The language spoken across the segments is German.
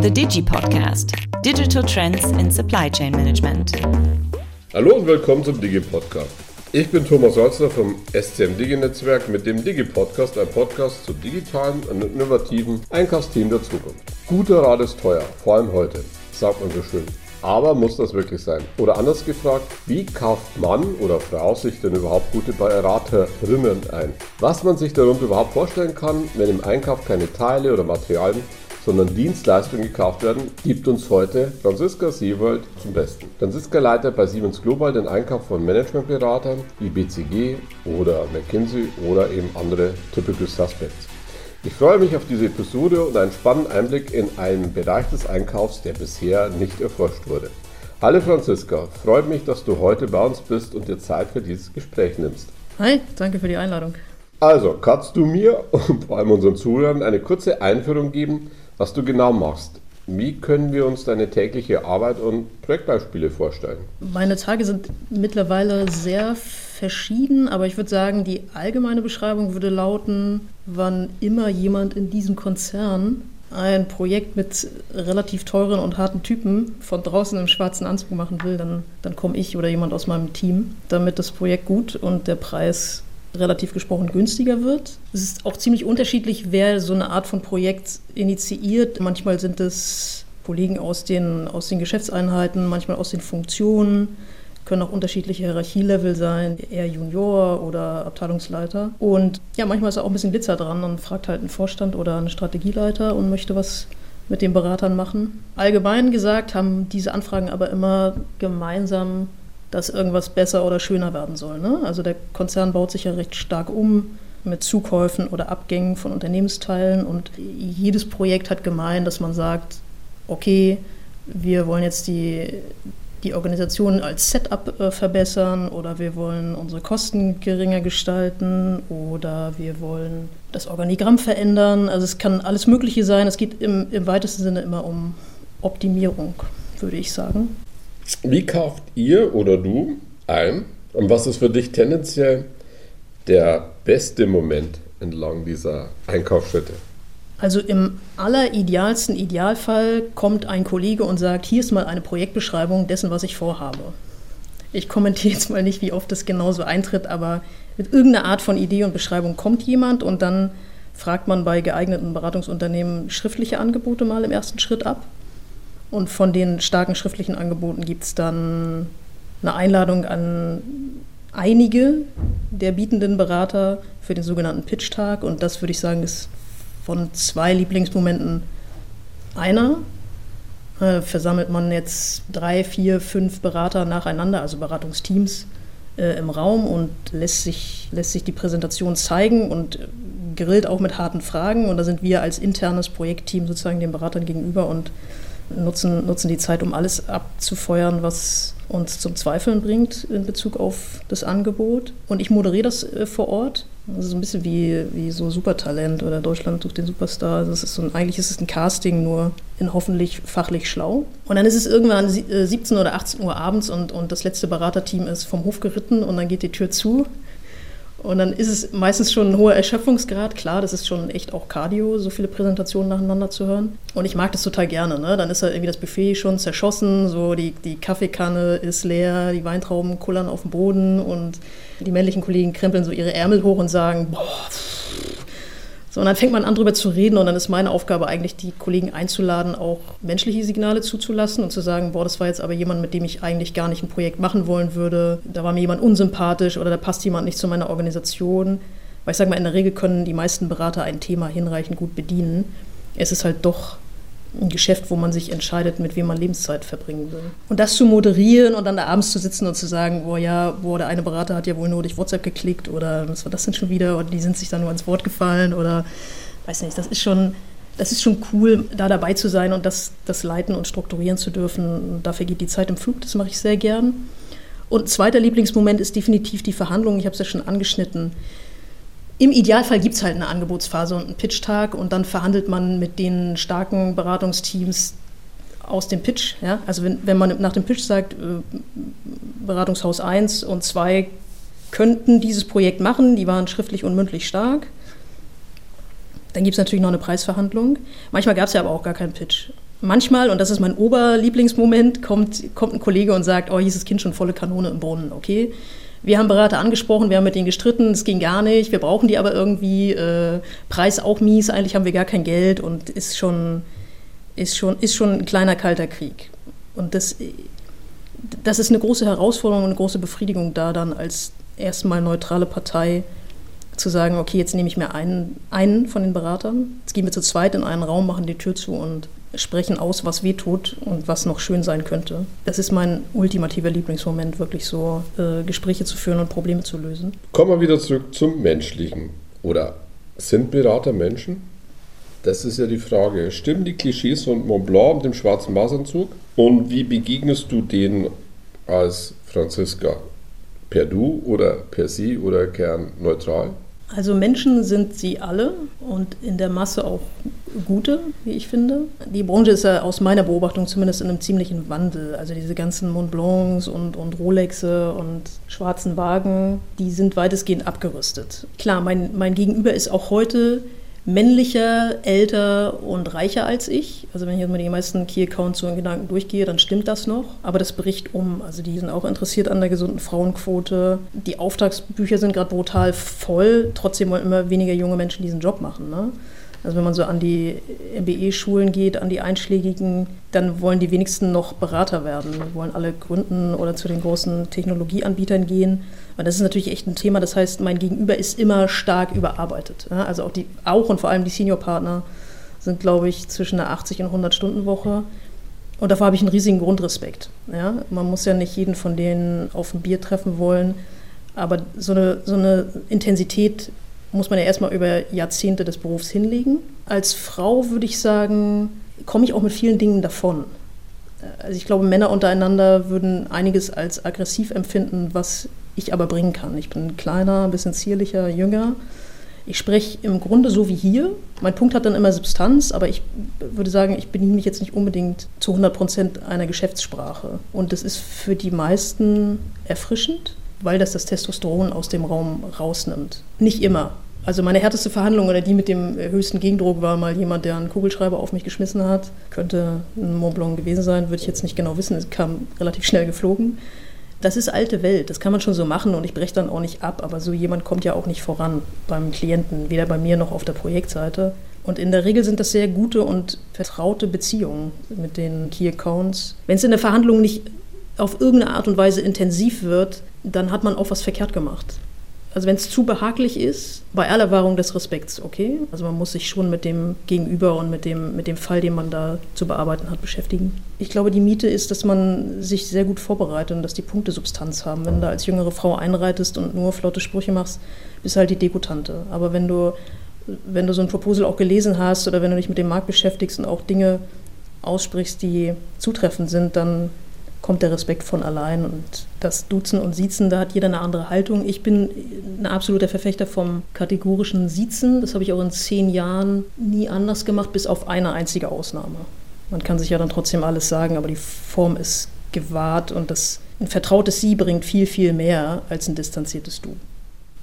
The Digi Podcast. Digital Trends in Supply Chain Management. Hallo und willkommen zum Digi Podcast. Ich bin Thomas Holzner vom SCM Digi Netzwerk mit dem Digi Podcast, ein Podcast zu digitalen und innovativen Einkaufsteam der Zukunft. Guter Rat ist teuer, vor allem heute, sagt man so schön. Aber muss das wirklich sein? Oder anders gefragt, wie kauft Mann oder Frau sich denn überhaupt gute Beraterinnen ein? Was man sich darunter überhaupt vorstellen kann, wenn im Einkauf keine Teile oder Materialien, sondern Dienstleistungen gekauft werden, gibt uns heute Franziska Seewald zum Besten. Franziska leitet bei Siemens Global den Einkauf von Managementberatern wie BCG oder McKinsey oder eben andere Typical Suspects. Ich freue mich auf diese Episode und einen spannenden Einblick in einen Bereich des Einkaufs, der bisher nicht erforscht wurde. Hallo Franziska, freut mich, dass du heute bei uns bist und dir Zeit für dieses Gespräch nimmst. Hi, danke für die Einladung. Also, kannst du mir und vor allem unseren Zuhörern eine kurze Einführung geben, was du genau machst? Wie können wir uns deine tägliche Arbeit und Projektbeispiele vorstellen? Meine Tage sind mittlerweile sehr verschieden, aber ich würde sagen, die allgemeine Beschreibung würde lauten, wann immer jemand in diesem Konzern ein Projekt mit relativ teuren und harten Typen von draußen im schwarzen Anzug machen will, dann, dann komme ich oder jemand aus meinem Team, damit das Projekt gut und der Preis relativ gesprochen günstiger wird. Es ist auch ziemlich unterschiedlich, wer so eine Art von Projekt initiiert. Manchmal sind es Kollegen aus den, aus den Geschäftseinheiten, manchmal aus den Funktionen können auch unterschiedliche Hierarchielevel sein, eher Junior oder Abteilungsleiter. Und ja, manchmal ist auch ein bisschen Glitzer dran. und fragt halt ein Vorstand oder einen Strategieleiter und möchte was mit den Beratern machen. Allgemein gesagt haben diese Anfragen aber immer gemeinsam, dass irgendwas besser oder schöner werden soll. Ne? Also der Konzern baut sich ja recht stark um mit Zukäufen oder Abgängen von Unternehmensteilen und jedes Projekt hat gemeint, dass man sagt, okay, wir wollen jetzt die, die Organisation als Setup äh, verbessern oder wir wollen unsere Kosten geringer gestalten oder wir wollen das Organigramm verändern. Also es kann alles Mögliche sein. Es geht im, im weitesten Sinne immer um Optimierung, würde ich sagen. Wie kauft ihr oder du ein und was ist für dich tendenziell der beste Moment entlang dieser Einkaufsschritte? Also im alleridealsten Idealfall kommt ein Kollege und sagt, hier ist mal eine Projektbeschreibung dessen, was ich vorhabe. Ich kommentiere jetzt mal nicht, wie oft das genauso eintritt, aber mit irgendeiner Art von Idee und Beschreibung kommt jemand und dann fragt man bei geeigneten Beratungsunternehmen schriftliche Angebote mal im ersten Schritt ab. Und von den starken schriftlichen Angeboten gibt es dann eine Einladung an einige der bietenden Berater für den sogenannten Pitch-Tag. Und das würde ich sagen, ist von zwei Lieblingsmomenten einer. Äh, versammelt man jetzt drei, vier, fünf Berater nacheinander, also Beratungsteams, äh, im Raum und lässt sich, lässt sich die Präsentation zeigen und grillt auch mit harten Fragen. Und da sind wir als internes Projektteam sozusagen den Beratern gegenüber und nutzen, nutzen die Zeit, um alles abzufeuern, was uns zum Zweifeln bringt in Bezug auf das Angebot. Und ich moderiere das äh, vor Ort. Also so ein bisschen wie, wie so Supertalent oder Deutschland sucht den Superstar. Also ist so ein, eigentlich ist es ein Casting, nur in hoffentlich fachlich schlau. Und dann ist es irgendwann 17 äh, oder 18 Uhr abends und, und das letzte Beraterteam ist vom Hof geritten und dann geht die Tür zu und dann ist es meistens schon ein hoher Erschöpfungsgrad. Klar, das ist schon echt auch Cardio, so viele Präsentationen nacheinander zu hören. Und ich mag das total gerne. Ne? Dann ist halt irgendwie das Buffet schon zerschossen, so die, die Kaffeekanne ist leer, die Weintrauben kullern auf dem Boden und die männlichen Kollegen krempeln so ihre Ärmel hoch und sagen, boah, so, und dann fängt man an, darüber zu reden und dann ist meine Aufgabe eigentlich, die Kollegen einzuladen, auch menschliche Signale zuzulassen und zu sagen, boah, das war jetzt aber jemand, mit dem ich eigentlich gar nicht ein Projekt machen wollen würde. Da war mir jemand unsympathisch oder da passt jemand nicht zu meiner Organisation. Weil ich sage mal, in der Regel können die meisten Berater ein Thema hinreichend gut bedienen. Es ist halt doch ein Geschäft, wo man sich entscheidet, mit wem man Lebenszeit verbringen will. Und das zu moderieren und dann da abends zu sitzen und zu sagen, boah ja, boah, der eine Berater hat ja wohl nur durch WhatsApp geklickt oder was war das denn schon wieder oder die sind sich da nur ins Wort gefallen oder weiß nicht, das ist schon, das ist schon cool, da dabei zu sein und das, das leiten und strukturieren zu dürfen. Und dafür geht die Zeit im Flug, das mache ich sehr gern. Und zweiter Lieblingsmoment ist definitiv die Verhandlung, ich habe es ja schon angeschnitten. Im Idealfall gibt es halt eine Angebotsphase und einen Pitch-Tag und dann verhandelt man mit den starken Beratungsteams aus dem Pitch. Ja? Also wenn, wenn man nach dem Pitch sagt, äh, Beratungshaus 1 und 2 könnten dieses Projekt machen, die waren schriftlich und mündlich stark, dann gibt es natürlich noch eine Preisverhandlung. Manchmal gab es ja aber auch gar keinen Pitch. manchmal, und das ist mein Oberlieblingsmoment, kommt, kommt ein Kollege und sagt, oh, hier ist das Kind schon volle Kanone im Brunnen, okay? Wir haben Berater angesprochen, wir haben mit denen gestritten, es ging gar nicht, wir brauchen die aber irgendwie, äh, Preis auch mies, eigentlich haben wir gar kein Geld und ist schon, ist schon, ist schon ein kleiner kalter Krieg. Und das, das ist eine große Herausforderung und eine große Befriedigung da dann als erstmal neutrale Partei zu sagen, okay, jetzt nehme ich mir einen, einen von den Beratern, jetzt gehen wir zu zweit in einen Raum, machen die Tür zu und sprechen aus, was weh tut und was noch schön sein könnte. Das ist mein ultimativer Lieblingsmoment, wirklich so äh, Gespräche zu führen und Probleme zu lösen. Kommen wir wieder zurück zum Menschlichen. Oder sind Berater Menschen? Das ist ja die Frage. Stimmen die Klischees von Mont Blanc und dem schwarzen Maßanzug? Und wie begegnest du denen als Franziska? Per Du oder per Sie oder gern neutral? Also Menschen sind sie alle und in der Masse auch gute, wie ich finde. Die Branche ist ja aus meiner Beobachtung zumindest in einem ziemlichen Wandel. Also diese ganzen Mont Blancs und, und Rolexe und schwarzen Wagen, die sind weitestgehend abgerüstet. Klar, mein, mein Gegenüber ist auch heute männlicher, älter und reicher als ich. Also wenn ich jetzt mal die meisten Key-Accounts so in Gedanken durchgehe, dann stimmt das noch. Aber das bricht um. Also die sind auch interessiert an der gesunden Frauenquote. Die Auftragsbücher sind gerade brutal voll. Trotzdem wollen immer weniger junge Menschen diesen Job machen. Ne? Also wenn man so an die MBE-Schulen geht, an die einschlägigen, dann wollen die wenigsten noch Berater werden. Wollen alle gründen oder zu den großen Technologieanbietern gehen. Und das ist natürlich echt ein Thema. Das heißt, mein Gegenüber ist immer stark überarbeitet. Also auch, die, auch und vor allem die Senior-Partner sind, glaube ich, zwischen einer 80 und 100 Stunden Woche. Und davor habe ich einen riesigen Grundrespekt. Ja? Man muss ja nicht jeden von denen auf ein Bier treffen wollen. Aber so eine, so eine Intensität muss man ja erstmal über Jahrzehnte des Berufs hinlegen. Als Frau würde ich sagen, komme ich auch mit vielen Dingen davon. Also ich glaube, Männer untereinander würden einiges als aggressiv empfinden, was ich aber bringen kann. Ich bin kleiner, ein bisschen zierlicher, jünger. Ich spreche im Grunde so wie hier. Mein Punkt hat dann immer Substanz, aber ich würde sagen, ich bediene mich jetzt nicht unbedingt zu 100 Prozent einer Geschäftssprache. Und das ist für die meisten erfrischend weil das das Testosteron aus dem Raum rausnimmt. Nicht immer. Also meine härteste Verhandlung oder die mit dem höchsten Gegendruck war mal jemand, der einen Kugelschreiber auf mich geschmissen hat. Könnte ein Mont Blanc gewesen sein, würde ich jetzt nicht genau wissen. Es kam relativ schnell geflogen. Das ist alte Welt, das kann man schon so machen und ich breche dann auch nicht ab, aber so jemand kommt ja auch nicht voran beim Klienten, weder bei mir noch auf der Projektseite. Und in der Regel sind das sehr gute und vertraute Beziehungen mit den Key Accounts. Wenn es in der Verhandlung nicht auf irgendeine Art und Weise intensiv wird, dann hat man auch was verkehrt gemacht. Also wenn es zu behaglich ist, bei aller Wahrung des Respekts, okay. Also man muss sich schon mit dem Gegenüber und mit dem, mit dem Fall, den man da zu bearbeiten hat, beschäftigen. Ich glaube, die Miete ist, dass man sich sehr gut vorbereitet und dass die Punkte Substanz haben. Wenn du da als jüngere Frau einreitest und nur flotte Sprüche machst, bist halt die Dekutante. Aber wenn du, wenn du so ein Proposal auch gelesen hast oder wenn du dich mit dem Markt beschäftigst und auch Dinge aussprichst, die zutreffend sind, dann kommt der Respekt von allein. Und das Duzen und Siezen, da hat jeder eine andere Haltung. Ich bin ein absoluter Verfechter vom kategorischen Siezen. Das habe ich auch in zehn Jahren nie anders gemacht, bis auf eine einzige Ausnahme. Man kann sich ja dann trotzdem alles sagen, aber die Form ist gewahrt und das, ein vertrautes Sie bringt viel, viel mehr als ein distanziertes Du.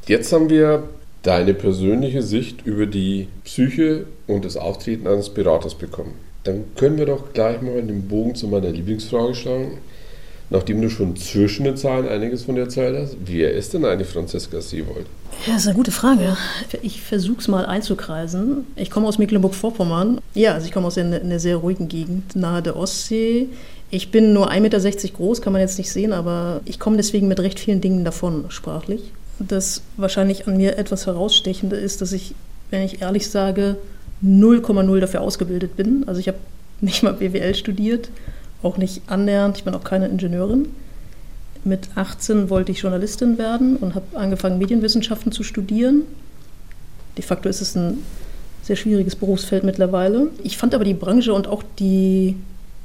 Jetzt haben wir deine persönliche Sicht über die Psyche und das Auftreten eines Beraters bekommen. Dann können wir doch gleich mal den Bogen zu meiner Lieblingsfrage schlagen. Nachdem du schon zwischen den Zahlen einiges von dir erzählt hast, wer ist denn eine Franziska Seewold? Ja, das ist eine gute Frage. Ich versuche es mal einzukreisen. Ich komme aus Mecklenburg-Vorpommern. Ja, also ich komme aus einer, einer sehr ruhigen Gegend nahe der Ostsee. Ich bin nur 1,60 Meter groß, kann man jetzt nicht sehen, aber ich komme deswegen mit recht vielen Dingen davon, sprachlich. Das wahrscheinlich an mir etwas herausstechende ist, dass ich, wenn ich ehrlich sage, 0,0 dafür ausgebildet bin. Also ich habe nicht mal BWL studiert, auch nicht annähernd, ich bin auch keine Ingenieurin. Mit 18 wollte ich Journalistin werden und habe angefangen, Medienwissenschaften zu studieren. De facto ist es ein sehr schwieriges Berufsfeld mittlerweile. Ich fand aber die Branche und auch die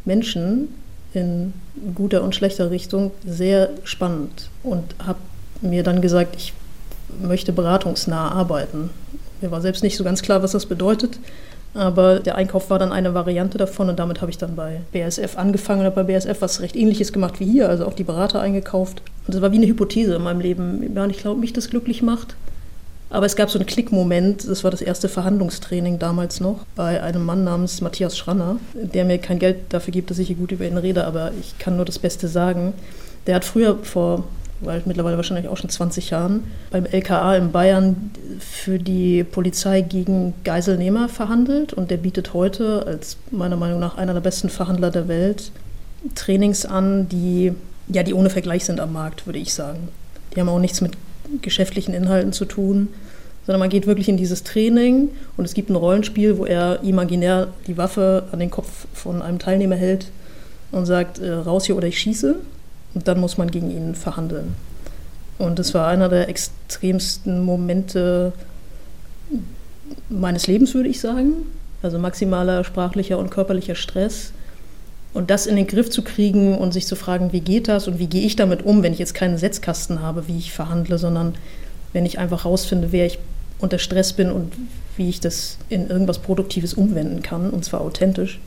Menschen in guter und schlechter Richtung sehr spannend und habe mir dann gesagt, ich möchte beratungsnah arbeiten. Mir war selbst nicht so ganz klar, was das bedeutet. Aber der Einkauf war dann eine Variante davon und damit habe ich dann bei BASF angefangen und habe bei BASF was recht ähnliches gemacht wie hier, also auch die Berater eingekauft. Und das war wie eine Hypothese in meinem Leben. Ich glaube, mich das glücklich macht. Aber es gab so einen Klickmoment, das war das erste Verhandlungstraining damals noch, bei einem Mann namens Matthias Schranner, der mir kein Geld dafür gibt, dass ich hier gut über ihn rede, aber ich kann nur das Beste sagen. Der hat früher vor, weil mittlerweile wahrscheinlich auch schon 20 Jahren, beim LKA in Bayern für die Polizei gegen Geiselnehmer verhandelt und der bietet heute als meiner Meinung nach einer der besten Verhandler der Welt Trainings an, die ja, die ohne Vergleich sind am Markt, würde ich sagen. Die haben auch nichts mit geschäftlichen Inhalten zu tun, sondern man geht wirklich in dieses Training und es gibt ein Rollenspiel, wo er imaginär die Waffe an den Kopf von einem Teilnehmer hält und sagt, äh, raus hier oder ich schieße. Und dann muss man gegen ihn verhandeln. Und das war einer der extremsten Momente meines Lebens, würde ich sagen. Also maximaler sprachlicher und körperlicher Stress. Und das in den Griff zu kriegen und sich zu fragen, wie geht das und wie gehe ich damit um, wenn ich jetzt keinen Setzkasten habe, wie ich verhandle, sondern wenn ich einfach rausfinde, wer ich unter Stress bin und wie ich das in irgendwas Produktives umwenden kann, und zwar authentisch.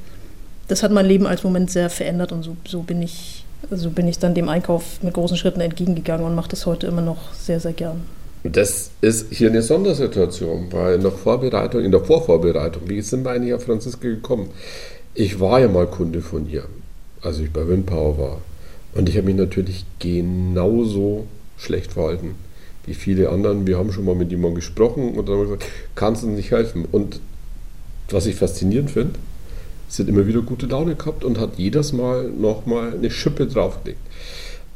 Das hat mein Leben als Moment sehr verändert und so, so bin ich, so bin ich dann dem Einkauf mit großen Schritten entgegengegangen und mache das heute immer noch sehr, sehr gern. Das ist hier eine Sondersituation, weil in der Vorbereitung, in der Vorvorbereitung, wie sind wir eigentlich auf Franziska gekommen? Ich war ja mal Kunde von ihr, als ich bei Windpower war. Und ich habe mich natürlich genauso schlecht verhalten wie viele anderen. Wir haben schon mal mit jemandem gesprochen und dann haben wir gesagt, kannst du nicht helfen? Und was ich faszinierend finde, sie hat immer wieder gute Laune gehabt und hat jedes Mal nochmal eine Schippe draufgelegt.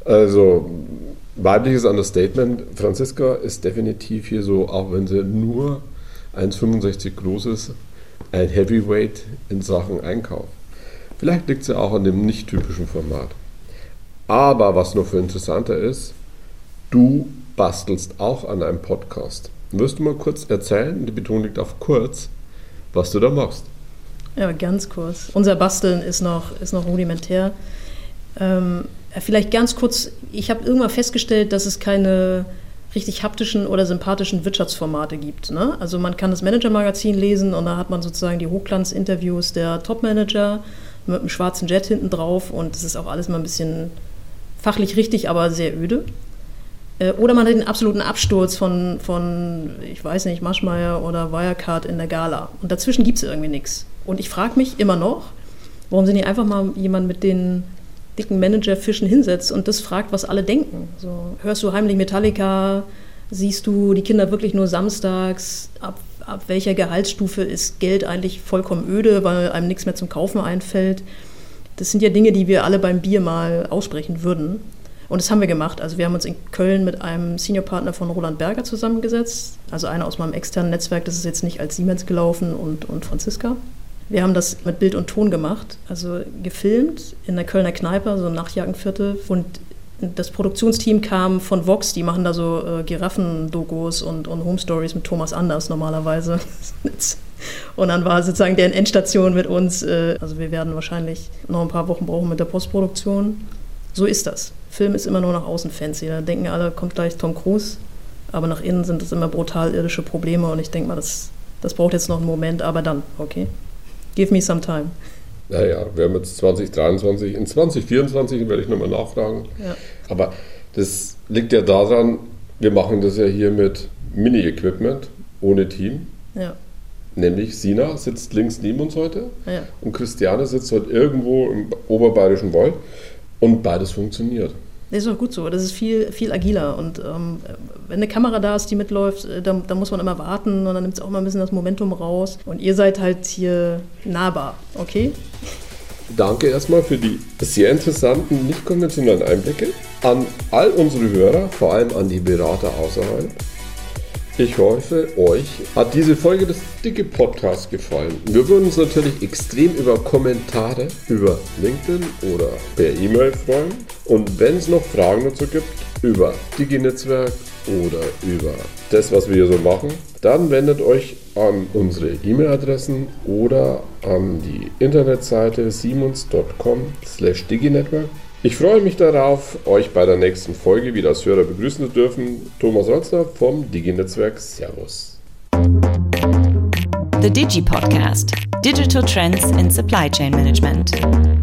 Also weibliches Understatement. Franziska ist definitiv hier so, auch wenn sie nur 1,65 groß ist, ein Heavyweight in Sachen Einkauf. Vielleicht liegt ja auch an dem nicht typischen Format. Aber was noch viel interessanter ist, du bastelst auch an einem Podcast. Wirst du mal kurz erzählen, die Betonung liegt auf kurz, was du da machst? Ja, ganz kurz. Unser Basteln ist noch, ist noch rudimentär. Ähm, vielleicht ganz kurz, ich habe irgendwann festgestellt, dass es keine richtig haptischen oder sympathischen Wirtschaftsformate gibt. Ne? Also man kann das Manager-Magazin lesen und da hat man sozusagen die Hochglanz-Interviews der Top-Manager mit einem schwarzen Jet hinten drauf und das ist auch alles mal ein bisschen fachlich richtig, aber sehr öde. Äh, oder man hat den absoluten Absturz von, von ich weiß nicht, Maschmeyer oder Wirecard in der Gala. Und dazwischen gibt es irgendwie nichts. Und ich frage mich immer noch, warum sind nicht einfach mal jemand mit den dicken Manager-Fischen hinsetzt und das fragt, was alle denken. So, hörst du heimlich Metallica? Siehst du die Kinder wirklich nur samstags? Ab, ab welcher Gehaltsstufe ist Geld eigentlich vollkommen öde, weil einem nichts mehr zum Kaufen einfällt? Das sind ja Dinge, die wir alle beim Bier mal aussprechen würden. Und das haben wir gemacht. Also wir haben uns in Köln mit einem Seniorpartner von Roland Berger zusammengesetzt. Also einer aus meinem externen Netzwerk, das ist jetzt nicht als Siemens gelaufen und, und Franziska. Wir haben das mit Bild und Ton gemacht, also gefilmt in der Kölner Kneipe, so im Nachjagenviertel. Und das Produktionsteam kam von Vox, die machen da so äh, Giraffen-Dokus und, und Home Stories mit Thomas Anders normalerweise. und dann war sozusagen der Endstation mit uns, äh, also wir werden wahrscheinlich noch ein paar Wochen brauchen mit der Postproduktion. So ist das. Film ist immer nur nach außen fancy. Da denken alle, kommt gleich Tom Cruise. Aber nach innen sind es immer brutal irdische Probleme und ich denke mal, das, das braucht jetzt noch einen Moment, aber dann, okay. Give me some time. Naja, wir haben jetzt 2023, in 2024 werde ich nochmal nachfragen. Ja. Aber das liegt ja daran, wir machen das ja hier mit Mini-Equipment, ohne Team. Ja. Nämlich Sina sitzt links neben uns heute ja. und Christiane sitzt heute irgendwo im oberbayerischen Wald und beides funktioniert. Das ist auch gut so. Das ist viel, viel agiler. Und ähm, wenn eine Kamera da ist, die mitläuft, äh, dann, dann muss man immer warten und dann nimmt es auch mal ein bisschen das Momentum raus. Und ihr seid halt hier nahbar, okay? Danke erstmal für die sehr interessanten, nicht konventionellen Einblicke an all unsere Hörer, vor allem an die Berater außerhalb. Ich hoffe, euch hat diese Folge des Dicke Podcasts gefallen. Wir würden uns natürlich extrem über Kommentare über LinkedIn oder per E-Mail freuen. Und wenn es noch Fragen dazu gibt, über Digi-Netzwerk oder über das, was wir hier so machen, dann wendet euch an unsere E-Mail-Adressen oder an die Internetseite siemens.com slash diginetwork. Ich freue mich darauf, euch bei der nächsten Folge wieder als Hörer begrüßen zu dürfen. Thomas Rolzner vom Digi-Netzwerk. Servus. The Digi Podcast. Digital Trends in Supply Chain Management.